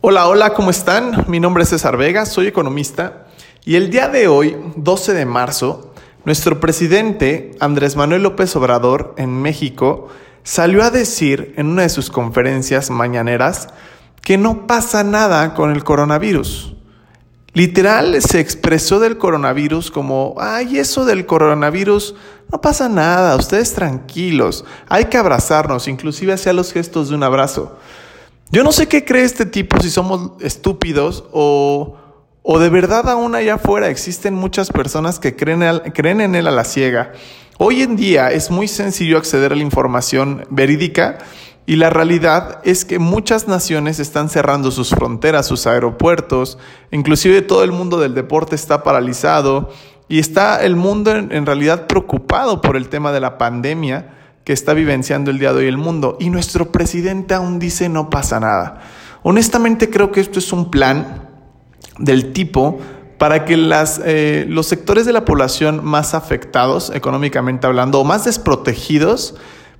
Hola, hola, ¿cómo están? Mi nombre es César Vega, soy economista y el día de hoy, 12 de marzo, nuestro presidente Andrés Manuel López Obrador en México salió a decir en una de sus conferencias mañaneras que no pasa nada con el coronavirus. Literal se expresó del coronavirus como, ay, eso del coronavirus no pasa nada, ustedes tranquilos, hay que abrazarnos, inclusive hacía los gestos de un abrazo. Yo no sé qué cree este tipo, si somos estúpidos o, o de verdad aún allá afuera existen muchas personas que creen, creen en él a la ciega. Hoy en día es muy sencillo acceder a la información verídica y la realidad es que muchas naciones están cerrando sus fronteras, sus aeropuertos, inclusive todo el mundo del deporte está paralizado y está el mundo en realidad preocupado por el tema de la pandemia que está vivenciando el día de hoy el mundo. Y nuestro presidente aún dice no pasa nada. Honestamente creo que esto es un plan del tipo para que las, eh, los sectores de la población más afectados, económicamente hablando, o más desprotegidos,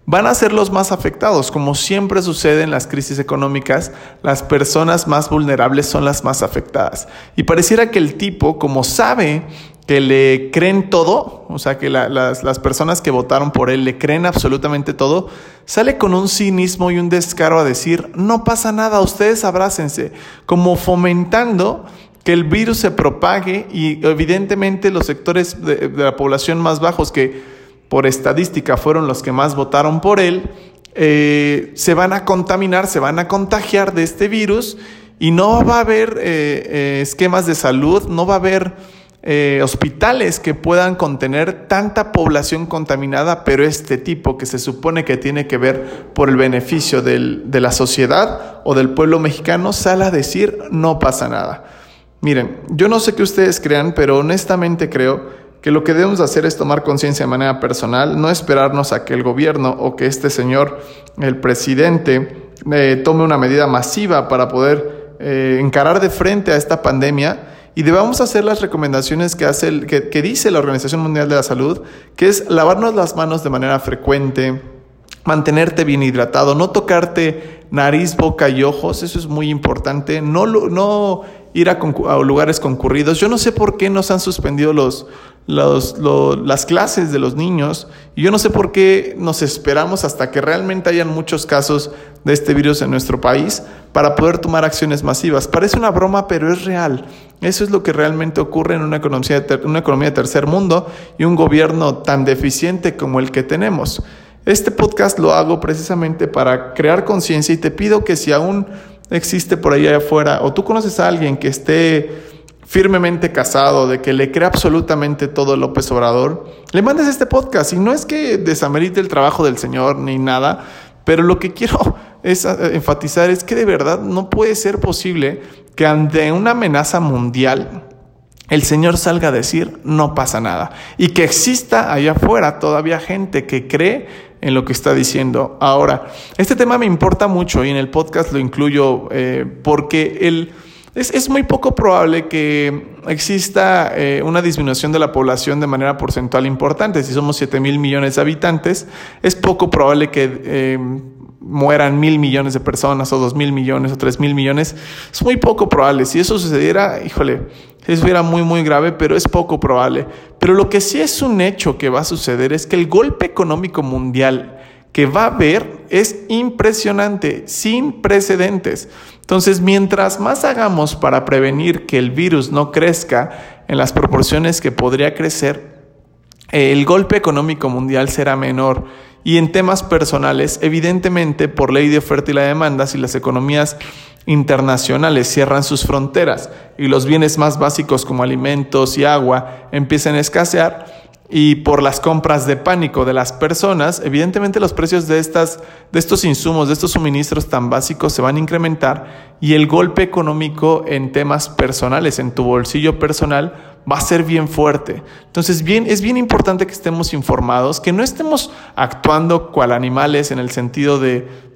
van a ser los más afectados. Como siempre sucede en las crisis económicas, las personas más vulnerables son las más afectadas. Y pareciera que el tipo, como sabe que le creen todo, o sea, que las, las, personas que votaron por él le creen absolutamente todo, sale con un cinismo y un descaro a decir, no pasa nada, ustedes abrácense, como fomentando que el virus se propague y evidentemente los sectores de, la población más bajos que por estadística fueron los que más votaron por él, eh, se van a contaminar, se van a contagiar de este virus y no va a haber eh, eh, esquemas de salud, no va a haber eh, hospitales que puedan contener tanta población contaminada, pero este tipo que se supone que tiene que ver por el beneficio del, de la sociedad o del pueblo mexicano, sale a decir no pasa nada. Miren, yo no sé qué ustedes crean, pero honestamente creo que lo que debemos hacer es tomar conciencia de manera personal, no esperarnos a que el gobierno o que este señor, el presidente, eh, tome una medida masiva para poder eh, encarar de frente a esta pandemia y debamos hacer las recomendaciones que, hace el, que, que dice la Organización Mundial de la Salud, que es lavarnos las manos de manera frecuente, mantenerte bien hidratado, no tocarte nariz, boca y ojos, eso es muy importante, no, no ir a, lugares concurridos. Yo no sé por qué nos han suspendido los, las clases de los niños y yo no sé por qué nos esperamos hasta que realmente hayan muchos casos de este virus en nuestro país para poder tomar acciones masivas. Parece una broma, pero es real. Eso es lo que realmente ocurre en una economía, de una economía de tercer mundo y un gobierno tan deficiente como el que tenemos. Este podcast lo hago precisamente para crear conciencia y te pido que si aún existe por ahí afuera o tú conoces a alguien que esté firmemente casado, de que le cree absolutamente todo López Obrador, le mandes este podcast. Y no es que desamerite el trabajo del Señor ni nada, pero lo que quiero es eh, enfatizar es que de verdad no puede ser posible que ante una amenaza mundial el Señor salga a decir no pasa nada y que exista allá afuera todavía gente que cree en lo que está diciendo. Ahora, este tema me importa mucho y en el podcast lo incluyo eh, porque el es, muy poco probable que exista eh, una disminución de la población de manera porcentual importante. Si somos 7 mil millones de habitantes, es poco probable que eh, mueran mil millones de personas o dos mil millones o tres mil millones. Es muy poco probable. Si eso sucediera, híjole, eso era muy, muy grave, pero es poco probable. Pero lo que sí es un hecho que va a suceder es que el golpe económico mundial que va a haber es impresionante, sin precedentes. Entonces, mientras más hagamos para prevenir que el virus no crezca en las proporciones que podría crecer, el golpe económico mundial será menor. Y en temas personales, evidentemente, por ley de oferta y la demanda, si las economías internacionales cierran sus fronteras y los bienes más básicos como alimentos y agua empiezan a escasear, y por las compras de pánico de las personas, evidentemente los precios de, estas, de estos insumos, de estos suministros tan básicos se van a incrementar y el golpe económico en temas personales, en tu bolsillo personal, va a ser bien fuerte. Entonces, bien, es bien importante que estemos informados, que no estemos actuando cual animales en el sentido de,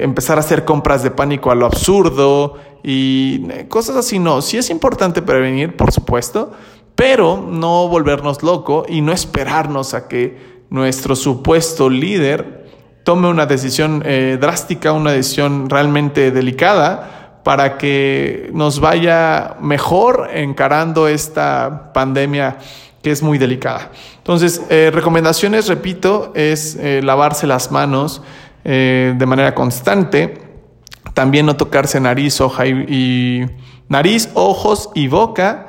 empezar a hacer compras de pánico a lo absurdo y cosas así. No, sí es importante prevenir, por supuesto, pero no volvernos loco y no esperarnos a que nuestro supuesto líder tome una decisión eh, drástica, una decisión realmente delicada para que nos vaya mejor encarando esta pandemia que es muy delicada. Entonces, eh, recomendaciones, repito, es eh, lavarse las manos eh, de manera constante, también no tocarse nariz, hoja y, nariz, ojos y boca,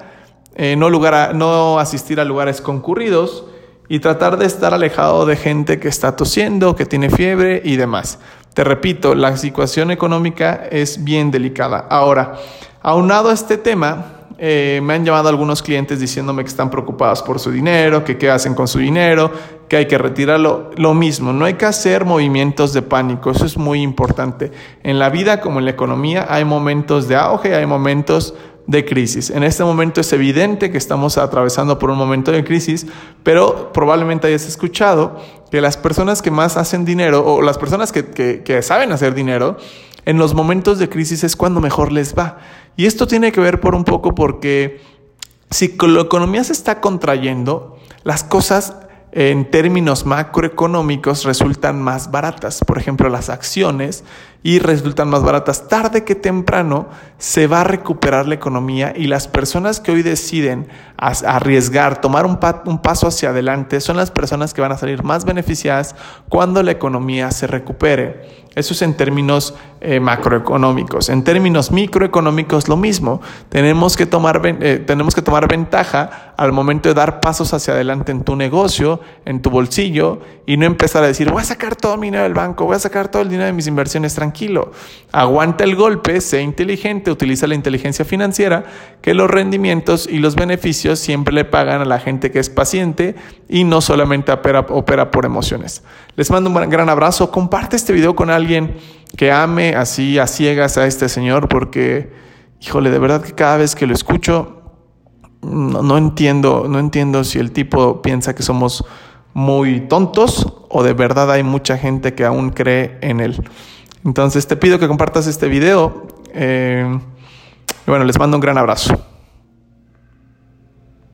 no, no asistir a lugares concurridos y tratar de estar alejado de gente que está tosiendo, que tiene fiebre y demás. Te repito, la situación económica es bien delicada. Ahora, aunado a este tema, eh, me han llamado algunos clientes diciéndome que están preocupados por su dinero, que qué hacen con su dinero, que hay que retirarlo. Lo mismo, no hay que hacer movimientos de pánico, eso es muy importante. En la vida como en la economía hay momentos de auge, hay momentos de crisis. En este momento es evidente que estamos atravesando por un momento de crisis, pero probablemente hayas escuchado que las personas que más hacen dinero o las personas que, que saben hacer dinero, en los momentos de crisis es cuando mejor les va. Y esto tiene que ver por un poco porque si la economía se está contrayendo, las cosas en términos macroeconómicos resultan más baratas. Por ejemplo, las acciones y resultan más baratas. Tarde que temprano se va a recuperar la economía y las personas que hoy deciden arriesgar, tomar un, un paso hacia adelante, son las personas que van a salir más beneficiadas cuando la economía se recupere. Eso es en términos eh, macroeconómicos. En términos microeconómicos, lo mismo. Tenemos que, tomar, eh, tenemos que tomar ventaja al momento de dar pasos hacia adelante en tu negocio, en tu bolsillo, y no empezar a decir, voy a sacar todo mi dinero del banco, voy a sacar todo el dinero de mis inversiones tranquilo. Aguanta el golpe, sé inteligente, utiliza la inteligencia financiera, que los rendimientos y los beneficios siempre le pagan a la gente que es paciente y no solamente opera, por emociones. Les mando un gran abrazo. Comparte este video con alguien que ame así a ciegas a este señor porque, híjole, de verdad que cada vez que lo escucho, no, entiendo, no entiendo si el tipo piensa que somos muy tontos o de verdad hay mucha gente que aún cree en él. Entonces te pido que compartas este video. Eh, bueno, les mando un gran abrazo.